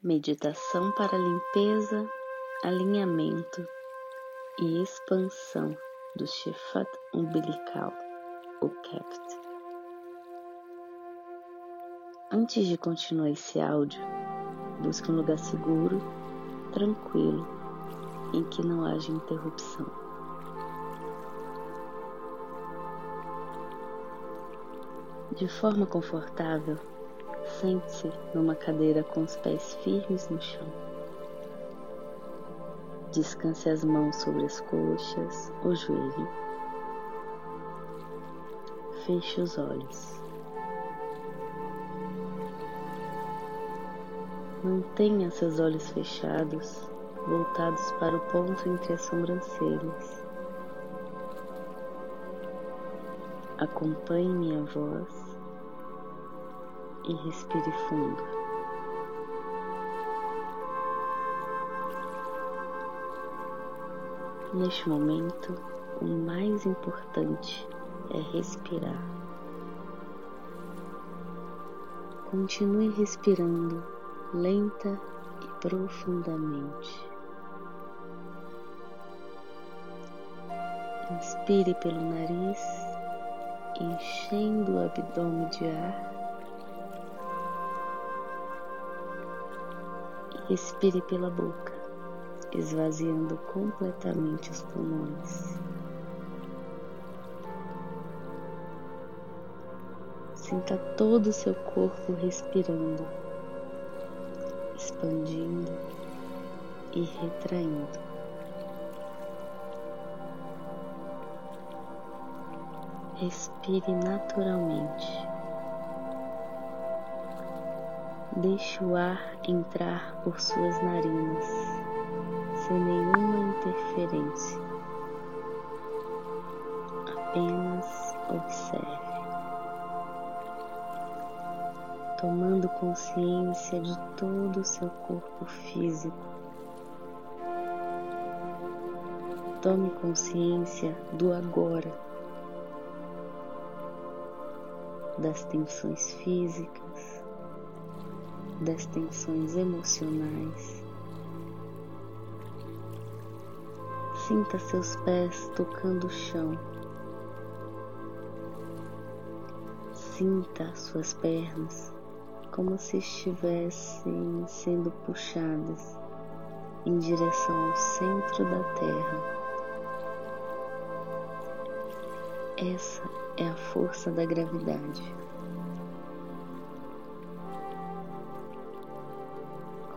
Meditação para limpeza, alinhamento e expansão do Shefat umbilical, o Kept. Antes de continuar esse áudio, busque um lugar seguro, tranquilo, em que não haja interrupção. De forma confortável, Sente-se numa cadeira com os pés firmes no chão. Descanse as mãos sobre as coxas ou joelho. Feche os olhos. Mantenha seus olhos fechados, voltados para o ponto entre as sobrancelhas. Acompanhe minha voz e respire fundo. Neste momento, o mais importante é respirar. Continue respirando lenta e profundamente. Inspire pelo nariz, enchendo o abdômen de ar. Expire pela boca, esvaziando completamente os pulmões. Sinta todo o seu corpo respirando, expandindo e retraindo. Respire naturalmente. Deixe o ar entrar por suas narinas, sem nenhuma interferência. Apenas observe, tomando consciência de todo o seu corpo físico. Tome consciência do agora, das tensões físicas das tensões emocionais. Sinta seus pés tocando o chão. Sinta suas pernas como se estivessem sendo puxadas em direção ao centro da Terra. Essa é a força da gravidade.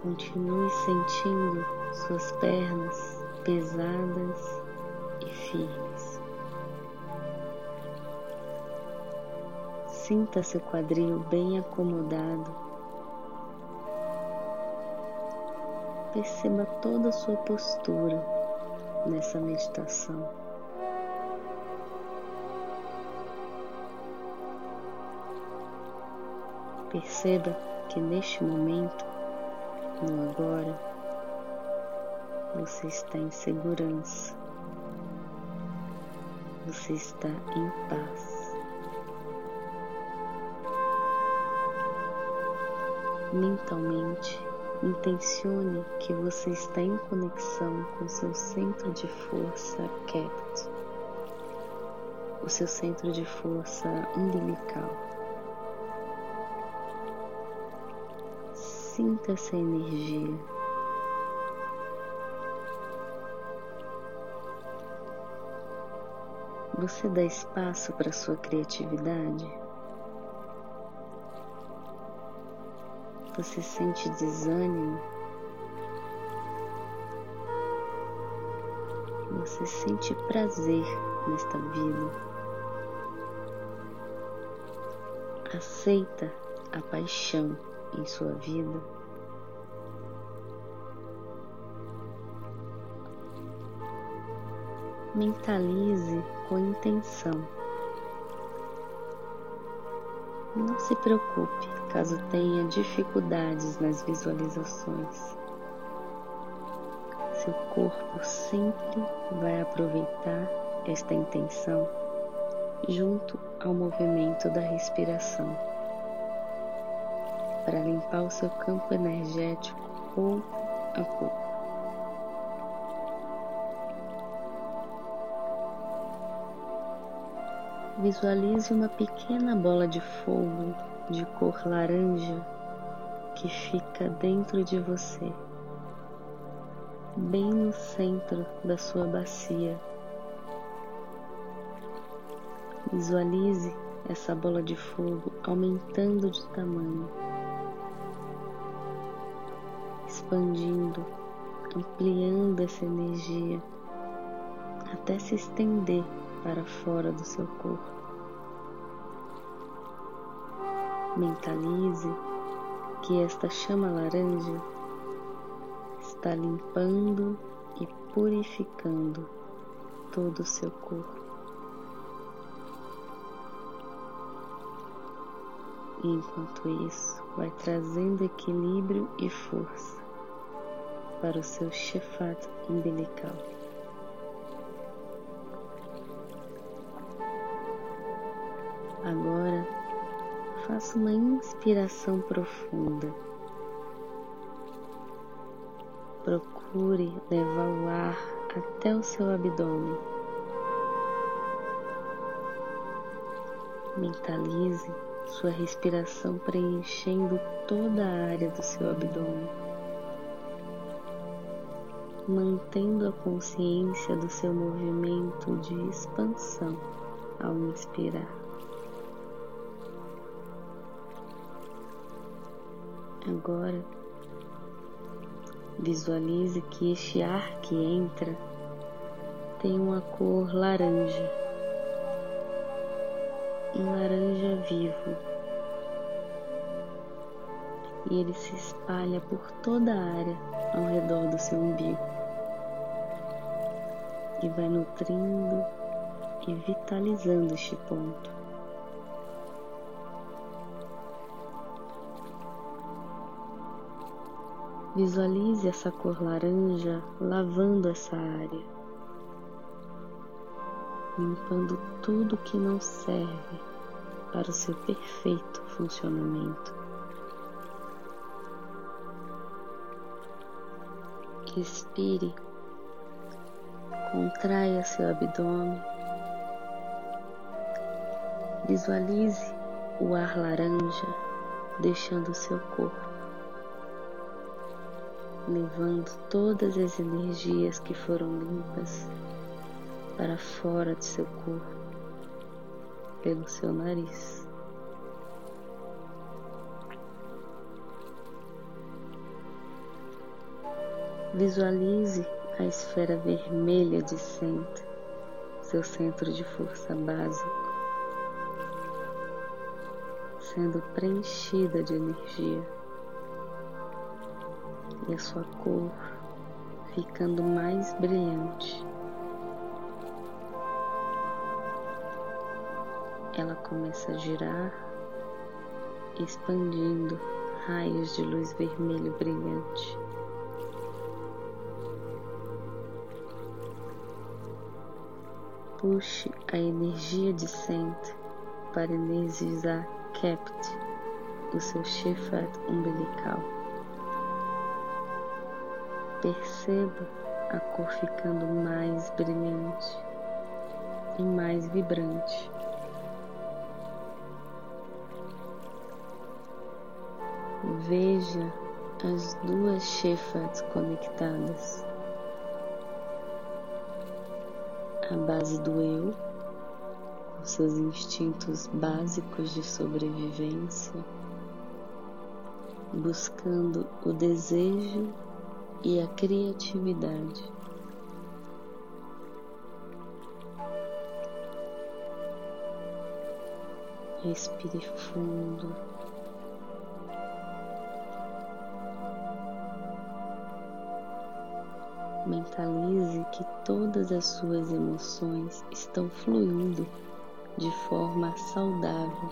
Continue sentindo suas pernas pesadas e firmes. Sinta seu quadril bem acomodado. Perceba toda a sua postura nessa meditação. Perceba que neste momento no agora, você está em segurança, você está em paz. Mentalmente, intencione que você está em conexão com seu centro de força Kept, o seu centro de força umbilical. Sinta essa energia. Você dá espaço para sua criatividade? Você sente desânimo? Você sente prazer nesta vida? Aceita a paixão em sua vida. Mentalize com intenção. Não se preocupe caso tenha dificuldades nas visualizações. Seu corpo sempre vai aproveitar esta intenção junto ao movimento da respiração para limpar o seu campo energético pouco a pouco. Visualize uma pequena bola de fogo de cor laranja que fica dentro de você, bem no centro da sua bacia. Visualize essa bola de fogo aumentando de tamanho, expandindo, ampliando essa energia até se estender para fora do seu corpo. Mentalize que esta chama laranja está limpando e purificando todo o seu corpo. E enquanto isso, vai trazendo equilíbrio e força para o seu chefato umbilical. Faça uma inspiração profunda. Procure levar o ar até o seu abdômen. Mentalize sua respiração preenchendo toda a área do seu abdômen, mantendo a consciência do seu movimento de expansão ao inspirar. Agora, visualize que este ar que entra tem uma cor laranja. Um laranja vivo. E ele se espalha por toda a área ao redor do seu umbigo. E vai nutrindo e vitalizando este ponto. Visualize essa cor laranja lavando essa área limpando tudo que não serve para o seu perfeito funcionamento. Respire, contraia seu abdômen, visualize o ar laranja deixando seu corpo, levando todas as energias que foram limpas para fora de seu corpo, pelo seu nariz. Visualize a esfera vermelha de centro, seu centro de força básico, sendo preenchida de energia a sua cor ficando mais brilhante. ela começa a girar, expandindo raios de luz vermelho brilhante. Puxe a energia de centro para energizar Kept, o seu chifre umbilical. Perceba a cor ficando mais brilhante e mais vibrante. Veja as duas chefas conectadas. A base do eu, com seus instintos básicos de sobrevivência, buscando o desejo e a criatividade. Respire fundo. Mentalize que todas as suas emoções estão fluindo de forma saudável.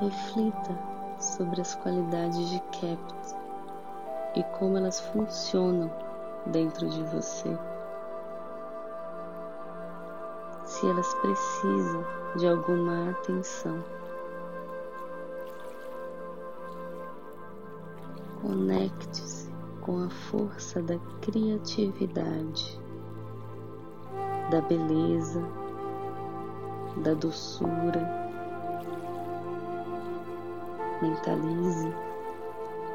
Reflita sobre as qualidades de Kept e como elas funcionam dentro de você. Se elas precisam de alguma atenção. Conecte-se com a força da criatividade, da beleza, da doçura. Mentalize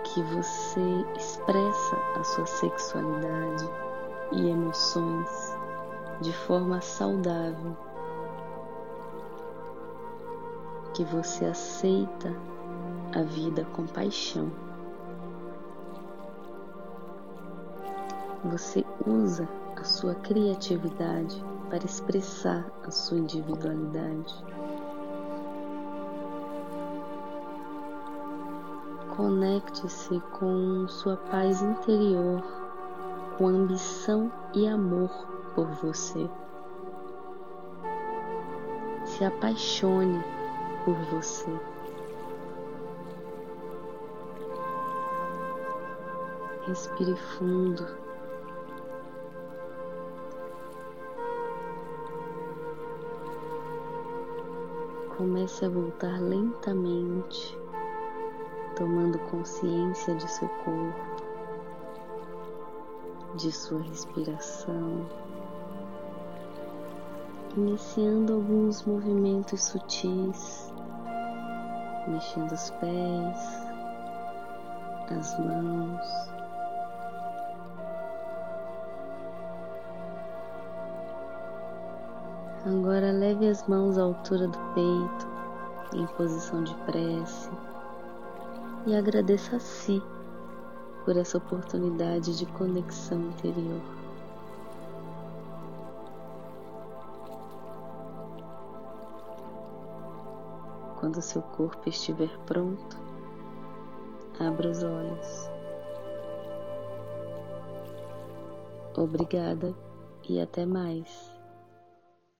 que você expressa a sua sexualidade e emoções de forma saudável, que você aceita a vida com paixão. Você usa a sua criatividade para expressar a sua individualidade. Conecte-se com sua paz interior, com ambição e amor por você. Se apaixone por você. Respire fundo. Comece a voltar lentamente tomando consciência de seu corpo, de sua respiração, iniciando alguns movimentos sutis, mexendo os pés, as mãos. Agora leve as mãos à altura do peito, em posição de prece e agradeça a si por essa oportunidade de conexão interior. Quando seu corpo estiver pronto, abra os olhos. Obrigada e até mais.